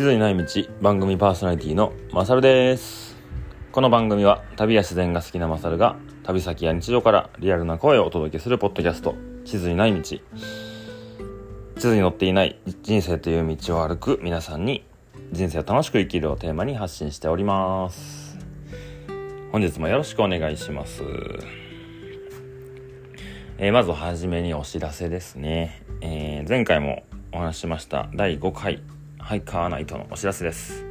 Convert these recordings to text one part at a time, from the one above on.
地図にない道番組パーソナリティのマサルです。この番組は旅や自然が好きなマサルが旅先や日常からリアルな声をお届けするポッドキャスト地図にない道。地図に載っていない人生という道を歩く皆さんに人生を楽しく生きるをテーマに発信しております。本日もよろしくお願いします。えー、まずはじめにお知らせですね、えー、前回もお話ししました第5回ハイカーナイトのお知らせです。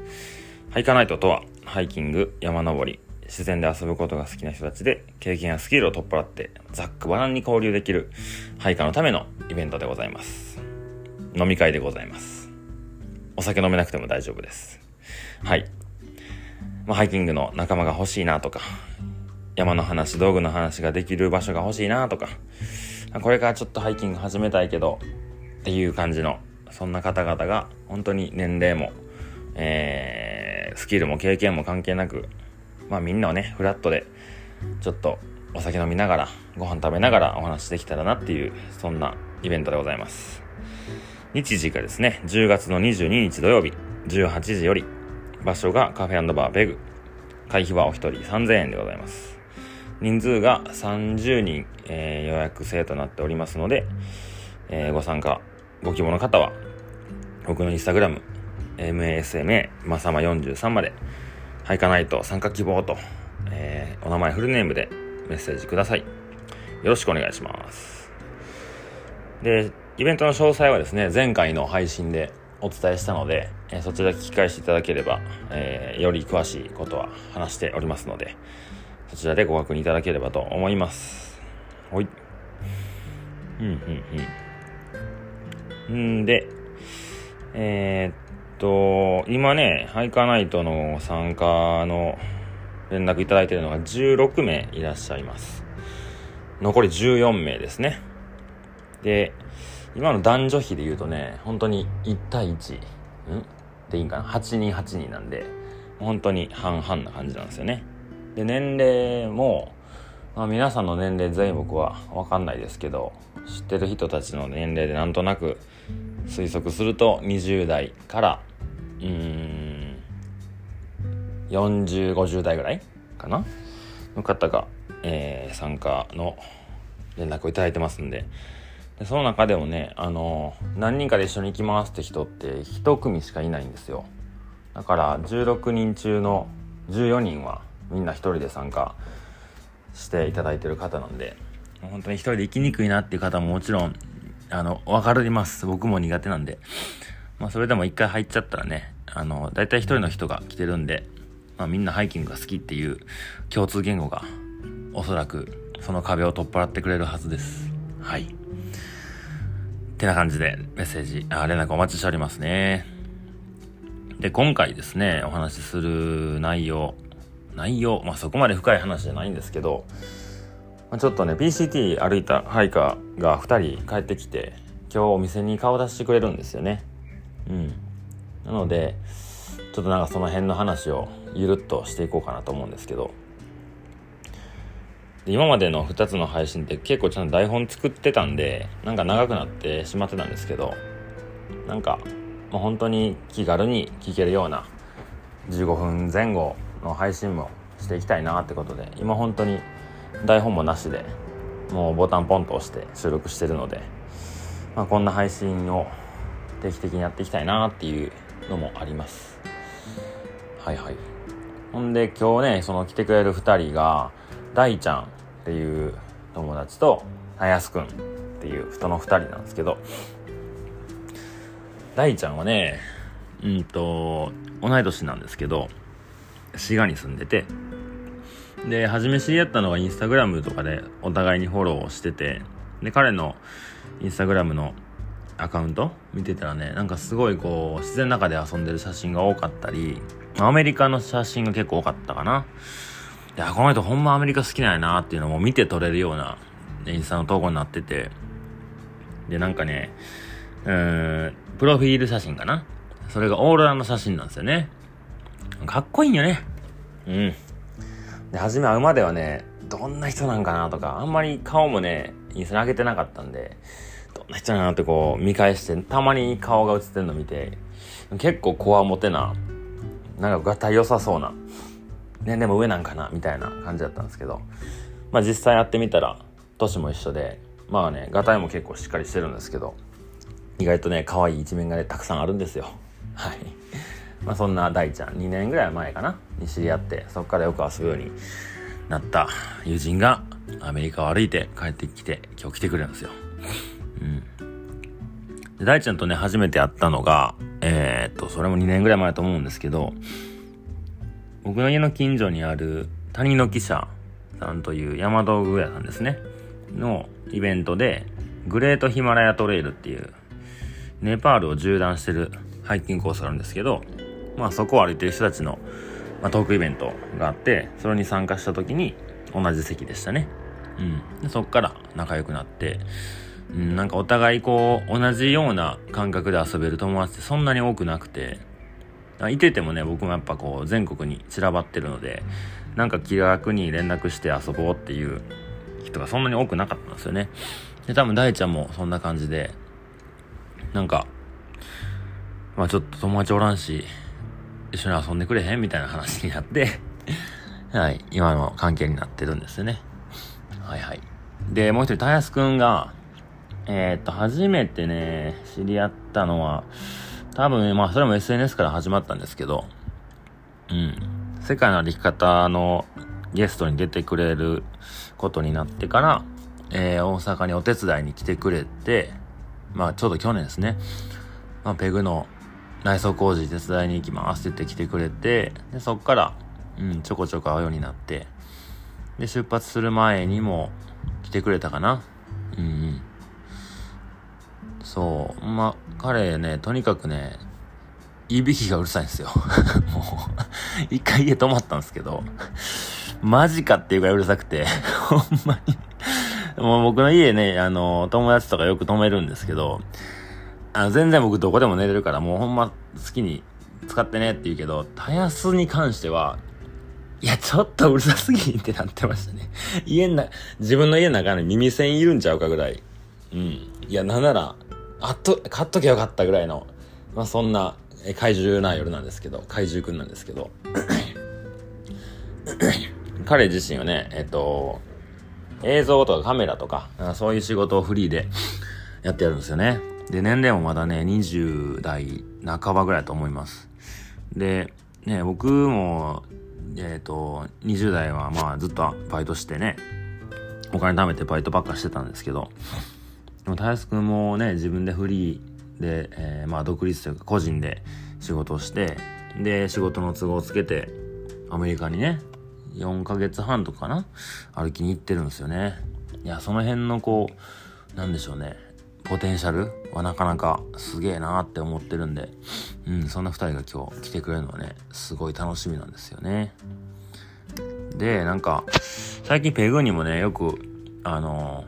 ハイカーナイトとは、ハイキング、山登り、自然で遊ぶことが好きな人たちで、経験やスキルを取っ払って、ざっくばらんに交流できる、ハイカーのためのイベントでございます。飲み会でございます。お酒飲めなくても大丈夫です。はい。まあ、ハイキングの仲間が欲しいなとか、山の話、道具の話ができる場所が欲しいなとか、これからちょっとハイキング始めたいけど、っていう感じのそんな方々が本当に年齢も、えー、スキルも経験も関係なく、まあみんなをね、フラットで、ちょっとお酒飲みながら、ご飯食べながらお話できたらなっていう、そんなイベントでございます。日時がですね、10月の22日土曜日、18時より、場所がカフェバーベグ。会費はお一人3000円でございます。人数が30人、えー、予約制となっておりますので、えー、ご参加ご希望の方は、僕のインスタグラム、masma まさま43まで、ハイカナイト参加希望と、えー、お名前フルネームでメッセージください。よろしくお願いします。で、イベントの詳細はですね、前回の配信でお伝えしたので、えー、そちら聞き返していただければ、えー、より詳しいことは話しておりますので、そちらでご確認いただければと思います。はい。うん、うん、うん。んで、えー、っと、今ね、ハイカナイトの参加の連絡いただいているのが16名いらっしゃいます。残り14名ですね。で、今の男女比で言うとね、本当に1対1、ん？でいいんかな ?8 人8人なんで、本当に半々な感じなんですよね。で、年齢も、まあ、皆さんの年齢全員僕は分かんないですけど、知ってる人たちの年齢でなんとなく推測すると20代からうん4050代ぐらいかな？の方が、えー、参加の連絡をいただいてますんで。でその中でもねあの何人かで一緒に行きますって人って1組しかいないんですよ。だから16人中の14人はみんな1人で参加していただいてる方なんで。本当に一人で行きにくいなっていう方ももちろんあの、わかります。僕も苦手なんで。まあ、それでも一回入っちゃったらね、あの、大体一人の人が来てるんで、まあ、みんなハイキングが好きっていう共通言語が、おそらく、その壁を取っ払ってくれるはずです。はい。ってな感じで、メッセージ、あ、連絡お待ちしておりますね。で、今回ですね、お話しする内容、内容、まあ、そこまで深い話じゃないんですけど、ちょっとね PCT 歩いたハイカーが2人帰ってきて今日お店に顔出してくれるんですよね。うん。なのでちょっとなんかその辺の話をゆるっとしていこうかなと思うんですけど。今までの2つの配信って結構ちゃんと台本作ってたんでなんか長くなってしまってたんですけどなんか、まあ、本当に気軽に聞けるような15分前後の配信もしていきたいなってことで今本当に台本もなしでもうボタンポンと押して収録してるので、まあ、こんな配信を定期的にやっていきたいなっていうのもあります。はいはい。ほんで今日ねその来てくれる2人が大ちゃんっていう友達とあやすくんっていう人の2人なんですけど大ちゃんはねうんと同い年なんですけど滋賀に住んでてで、初め知り合ったのがインスタグラムとかでお互いにフォローしてて、で、彼のインスタグラムのアカウント見てたらね、なんかすごいこう、自然の中で遊んでる写真が多かったり、アメリカの写真が結構多かったかな。で、この人ほんまアメリカ好きなんやなっていうのも見て撮れるようなインスタの投稿になってて、で、なんかね、うーん、プロフィール写真かな。それがオーロラの写真なんですよね。かっこいいんよね。うん。で、初め会うまではね、どんな人なんかなとか、あんまり顔もね、インスタに上げてなかったんで、どんな人なのってこう見返して、たまに顔が映ってるの見て、結構こわもてななんかがたい良さそうな年齢も上なんかなみたいな感じだったんですけどまあ実際やってみたら年も一緒でまあねがたいも結構しっかりしてるんですけど意外とね可愛い一面がねたくさんあるんですよ。はい。まあそんな大ちゃん2年ぐらい前かなに知り合ってそこからよく遊ぶようになった友人がアメリカを歩いて帰ってきて今日来てくれるんですよ。うん。で大ちゃんとね初めて会ったのがえー、っとそれも2年ぐらい前と思うんですけど僕の家の近所にある谷の記者さんという山道具屋さんですねのイベントでグレートヒマラヤトレイルっていうネパールを縦断してるハイキングコースがあるんですけど、まあそこを歩いてる人たちの、まあ、トークイベントがあって、それに参加した時に同じ席でしたね。うん。でそっから仲良くなって、うん、なんかお互いこう、同じような感覚で遊べる友達ってそんなに多くなくて、いててもね、僕もやっぱこう、全国に散らばってるので、なんか気楽に連絡して遊ぼうっていう人がそんなに多くなかったんですよね。で、多分大ちゃんもそんな感じで、なんか、まあちょっと友達おらんし、一緒に遊んでくれへんみたいな話になって はい、今の関係になってるんですよね。はいはい。で、もう一人、たやすくんが、えー、っと、初めてね、知り合ったのは、多分、まあ、それも SNS から始まったんですけど、うん。世界の歩き方のゲストに出てくれることになってから、えー、大阪にお手伝いに来てくれて、まあ、ちょうど去年ですね。まあ、ペグの内装工事手伝いに行きますって言って来てくれて、で、そっから、うん、ちょこちょこ会うようになって、で、出発する前にも来てくれたかな。うん、うん。そう。ま、彼ね、とにかくね、いびきがうるさいんですよ。もう、一回家泊まったんですけど、マジかっていうぐらいうるさくて、ほんまにもう僕の家ね、あの、友達とかよく泊めるんですけど、あの、全然僕どこでも寝れるから、もうほんま好きに使ってねって言うけど、タヤスに関しては、いや、ちょっとうるさすぎってなってましたね。家な、自分の家の中に耳栓いるんちゃうかぐらい。うん。いや、なんなら、あっと、買っときゃよかったぐらいの、まあそんな、え怪獣な夜なんですけど、怪獣くんなんですけど。彼自身はね、えっと、映像とかカメラとか、そういう仕事をフリーでやってやるんですよね。で、年齢もまだね、20代半ばぐらいだと思います。で、ね、僕も、えっ、ー、と、20代はまあずっとバイトしてね、お金貯めてバイトばっかしてたんですけど、でも、たやすくんもね、自分でフリーで、えー、まあ独立というか個人で仕事をして、で、仕事の都合をつけて、アメリカにね、4ヶ月半とかな歩きに行ってるんですよね。いや、その辺のこう、なんでしょうね。ポテンシャルはなかなかすげえなーって思ってるんで、うん、そんな2人が今日来てくれるのはね、すごい楽しみなんですよね。で、なんか、最近ペグにもね、よく、あの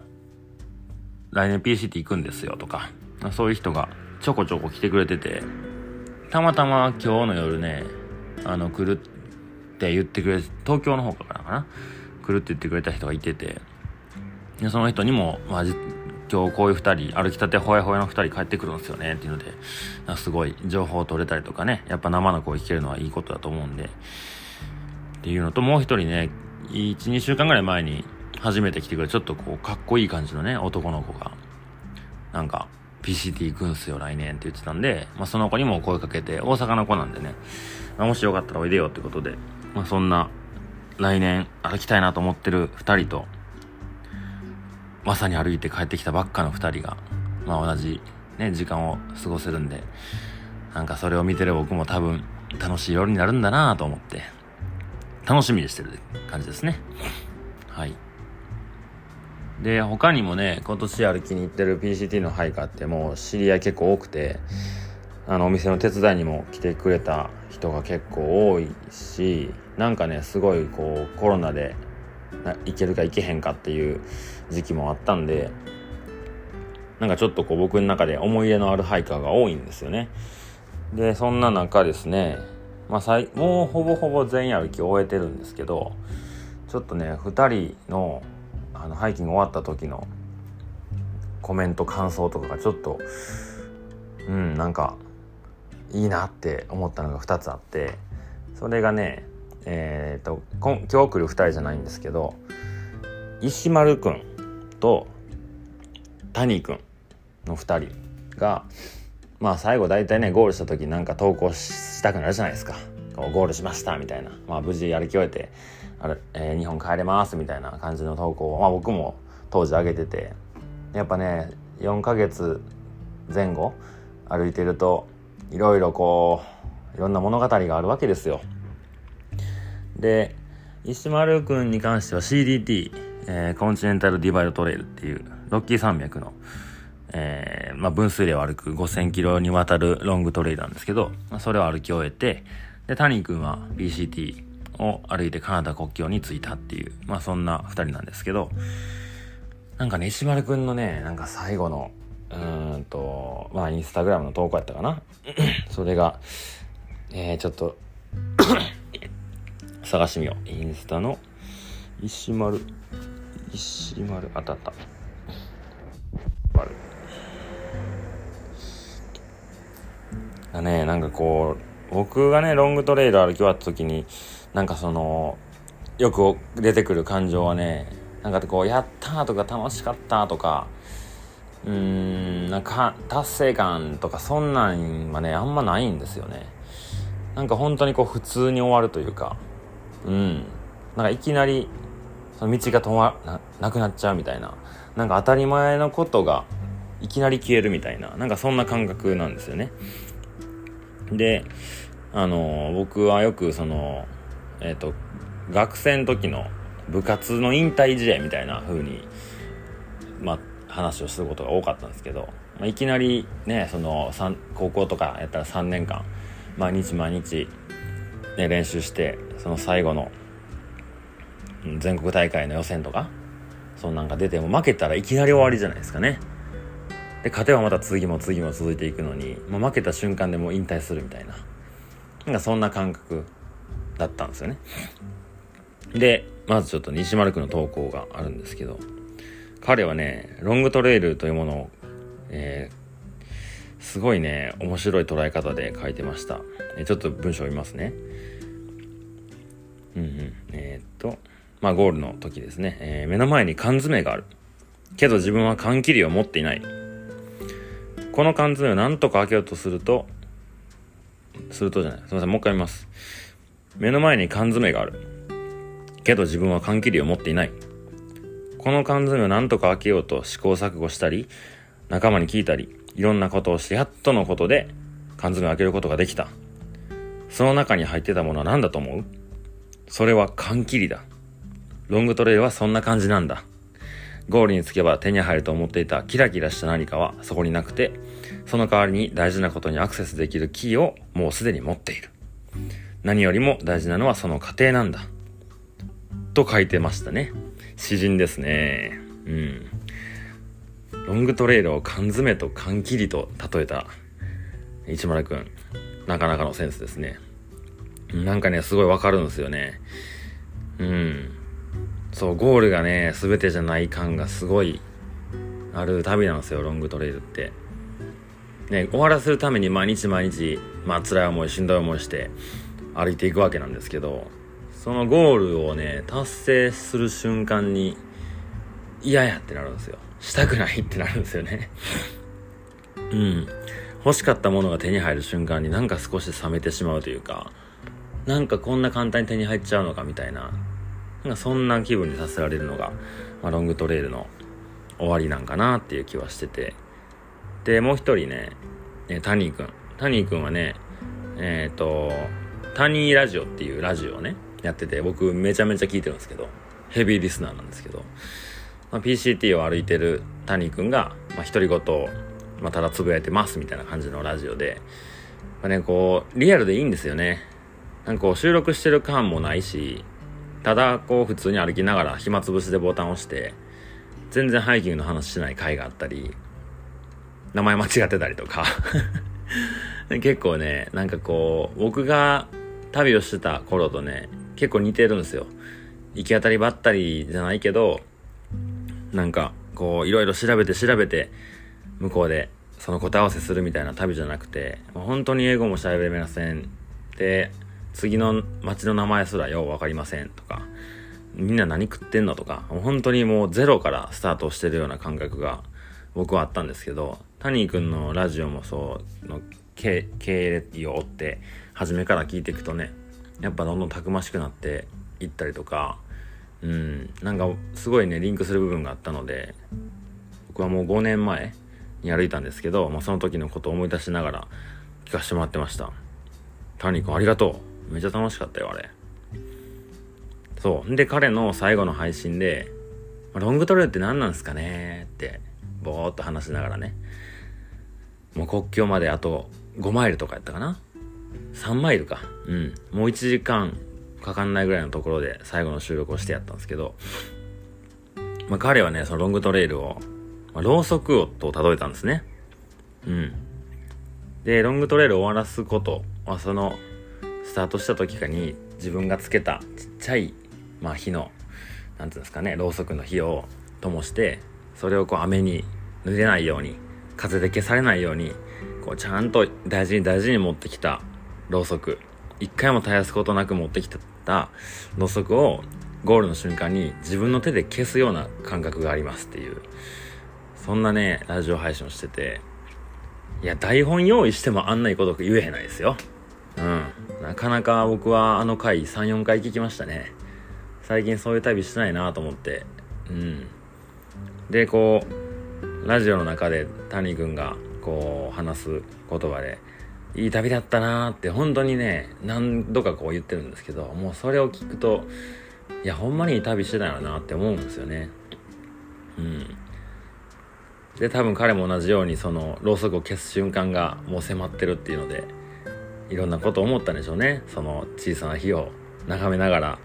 ー、来年 PCT 行くんですよとか、そういう人がちょこちょこ来てくれてて、たまたま今日の夜ね、あの、来るって言ってくれ、東京の方からかな来るって言ってくれた人がいてて、でその人にも、まあ、今日こういう2人、歩きたてほやほやの2人帰ってくるんですよねっていうので、すごい情報を取れたりとかね、やっぱ生の声聞けるのはいいことだと思うんで、っていうのともう1人ね、1、2週間ぐらい前に初めて来てくれちょっとこう、かっこいい感じのね、男の子が、なんか、PCT 行くんすよ、来年って言ってたんで、まあ、その子にも声かけて、大阪の子なんでね、まあ、もしよかったらおいでよってことで、まあ、そんな、来年歩きたいなと思ってる2人と、まさに歩いて帰ってきたばっかの2人が、まあ、同じ、ね、時間を過ごせるんで、なんかそれを見てる僕も多分楽しい夜になるんだなと思って、楽しみにしてる感じですね。はい。で、他にもね、今年歩きに行ってる PCT の配下ってもう知り合い結構多くて、あのお店の手伝いにも来てくれた人が結構多いしなんかねすごいこうコロナで行けるか行けへんかっていう時期もあったんでなんかちょっとこう僕の中で思い入れのあるハイカーが多いんですよね。でそんな中ですねまあ、もうほぼほぼ全員歩き終えてるんですけどちょっとね2人のあのハイキング終わった時のコメント感想とかがちょっとうんなんかいいなって思ったのが2つあってそれがねえっ、ー、と今日来る2人じゃないんですけど石丸くんと谷くんの2人がまあ最後大体ねゴールした時なんか投稿したくなるじゃないですか。ゴールしましたみたいな、まあ、無事やりき終えてあれ、えー、日本帰れますみたいな感じの投稿を、まあ、僕も当時上げてて。やっぱね4ヶ月前後歩いてるといろいろこういろんな物語があるわけですよ。で石丸くんに関しては CDT、えー、コンチネンタルディバイドトレイルっていうロッキー山脈の、えー、まあ、分数量歩く5000キロにわたるロングトレイルなんですけど、まあ、それを歩き終えてで谷君は BCT を歩いてカナダ国境に着いたっていうまあそんな2人なんですけどなんかね石丸くんのねなんか最後のうんとまあインスタグラムの投稿やったかな。それがえー、ちょっと探してみよう。インスタの。石丸。石丸。あたった。丸だねなんかこう僕がねロングトレイル歩き終わった時になんかそのよく出てくる感情はねなんかこう「やった!」とか「楽しかった!」とかうーんなんか達成感とかそんなんはねあんまないんですよね。なんか本当にこう普通に終わるというか。うん。なんかいきなりその道が止まななくなっちゃうみたいな。なんか当たり前のことがいきなり消えるみたいな。なんかそんな感覚なんですよね。であの僕はよくそのえっ、ー、と学生の時の部活の引退試合みたいな風にまあ話をすることが多かったんですけど、まあ、いきなりねその高校とかやったら3年間毎日毎日、ね、練習してその最後の全国大会の予選とかそんなんか出ても負けたらいきなり終わりじゃないですかね。で勝てばまた次も次も続いていくのに、まあ、負けた瞬間でもう引退するみたいな。なんかそんな感覚だったんですよね。でまずちょっと西丸君の投稿があるんですけど彼はねロングトレイルというものを、えー、すごいね面白い捉え方で書いてました、えちょっと文章を読みますね。うんうん。えー、っとまあゴールの時ですね、えー、目の前に缶詰がある。けど自分は缶切りを持っていない。この缶詰を何とか開けようとするとするとじゃない。すいませんもう一回見ます。目の前に缶詰がある。けど自分は缶切りを持っていない。この缶詰を何とか開けようと試行錯誤したり仲間に聞いたりいろんなことをしてやっとのことで缶詰を開けることができた。その中に入ってたものは何だと思う？それは缶切りだ。ロングトレイルはそんな感じなんだ。ゴールに着けば手に入ると思っていたキラキラした何かはそこになくてその代わりに大事なことにアクセスできるキーをもうすでに持っている。何よりも大事なのはその過程なんだ。と書いてましたね。詩人ですね。うん。ロングトレイルを缶詰と缶切りと例えた市村くん。なかなかのセンスですね。なんかねすごいわかるんですよね。うん。そうゴールがね全てじゃない感がすごいある旅なんですよロングトレイルって。ね終わらせるために毎日毎日まあ辛い思いしんどい思いして歩いていくわけなんですけどそのゴールをね達成する瞬間に嫌やってなるんですよ。したくないってなるんですよね。うん。欲しかったものが手に入る瞬間になんか少し冷めてしまうというかなんかこんな簡単に手に入っちゃうのかみたいななんかそんな気分にさせられるのが、まあ、ロングトレイルの終わりなんかなっていう気はしてて。でもう一人ねねタニーくん。タニーくんはねえっ、ー、とタニーラジオっていうラジオをねやってて僕めちゃめちゃ聞いてるんですけどヘビーリスナーなんですけど、まあ、PCT を歩いてるタニーくんが、まあ、独り言を、まあ、ただつぶやいてますみたいな感じのラジオで、まあね、こうリアルでいいんですよね。なんかこう収録してる感もないしただこう普通に歩きながら暇つぶしでボタンを押して全然ハイキングの話しない回があったり名前間違ってたりとか。結構ねなんかこう僕が旅をしてた頃とね結構似てるんですよ。行き当たりばったりじゃないけどなんかこういろいろ調べて調べて向こうでその答え合わせするみたいな旅じゃなくて本当に英語も喋れません。で次の街の名前すらよう分かりませんとかみんな何食ってんのとか本当にもうゼロからスタートしてるような感覚が僕はあったんですけど谷君のラジオもそうの経歴を追って初めから聞いていくとねやっぱどんどんたくましくなっていったりとかうん。なんかすごいねリンクする部分があったので僕はもう5年前に歩いたんですけど、まあ、その時のことを思い出しながら聞かせてもらってました。谷君ありがとう。めっちゃ楽しかったよあれ。そう。で彼の最後の配信で「ロングトレイルって何なんすかね?」ってぼーっと話しながらね。もう国境まであと5マイルとかやったかな？3マイルか。うん。もう1時間かかんないぐらいのところで最後の収録をしてやったんですけど、まあ、彼はねそのロングトレイルを、まあ、ろうそくをと例えたんですね。うん。でロングトレイルを終わらすことはそのスタートした時かに自分がつけたちっちゃい、まあ、火のなんていうんですかねろうそくの火を灯してそれをこう雨に濡れないように風で消されないようにこうちゃんと大事に大事に持ってきたろうそく。一回も絶やすことなく持ってきたろうそくをゴールの瞬間に自分の手で消すような感覚がありますっていう。そんなねラジオ配信をしてて。いや台本用意してもあんないこと言えへんないですよ。うん。なかなか僕はあの回34回聞きましたね。最近そういう旅してないなと思って。うん。でこうラジオの中で谷君がこう話す言葉でいい旅だったなーって本当にね何度かこう言ってるんですけどもうそれを聞くといやほんまにいい旅してたよなって思うんですよね。うん。で多分彼も同じようにそのろうそくを消す瞬間がもう迫ってるっていうのでいろんなこと思ったんでしょうね。その小さな火を眺めながら。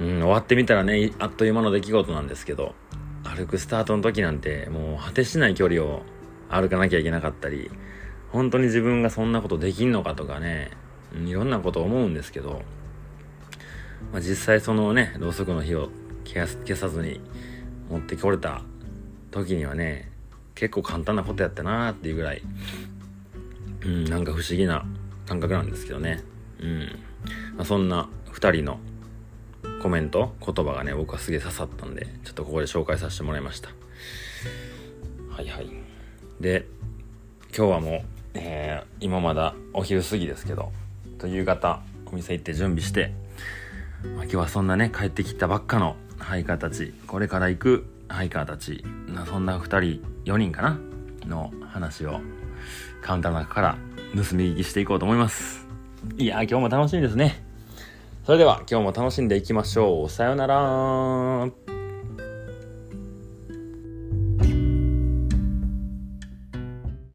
うん終わってみたらねあっという間の出来事なんですけど歩くスタートの時なんてもう果てしない距離を歩かなきゃいけなかったり本当に自分がそんなことできんのかとかねいろんなこと思うんですけど、まあ、実際そのねろうそくの火を消さずに持ってこれた時にはね結構簡単なことやったなーっていうぐらいうんなんか不思議な感覚なんですけどね。うん、まあ、そんな2人のコメント言葉がね僕はすげえ刺さったんでちょっとここで紹介させてもらいました。はいはい。で今日はもう、えー、今まだお昼過ぎですけどと夕方お店行って準備して、まあ、今日はそんなね帰ってきたばっかのハイカーたちこれから行くハイカーたちそんな2人4人かなの話をカウンターの中から盗み聞きしていこうと思います。いや今日も楽しみですね。それでは今日も楽しんでいきましょう。さようなら。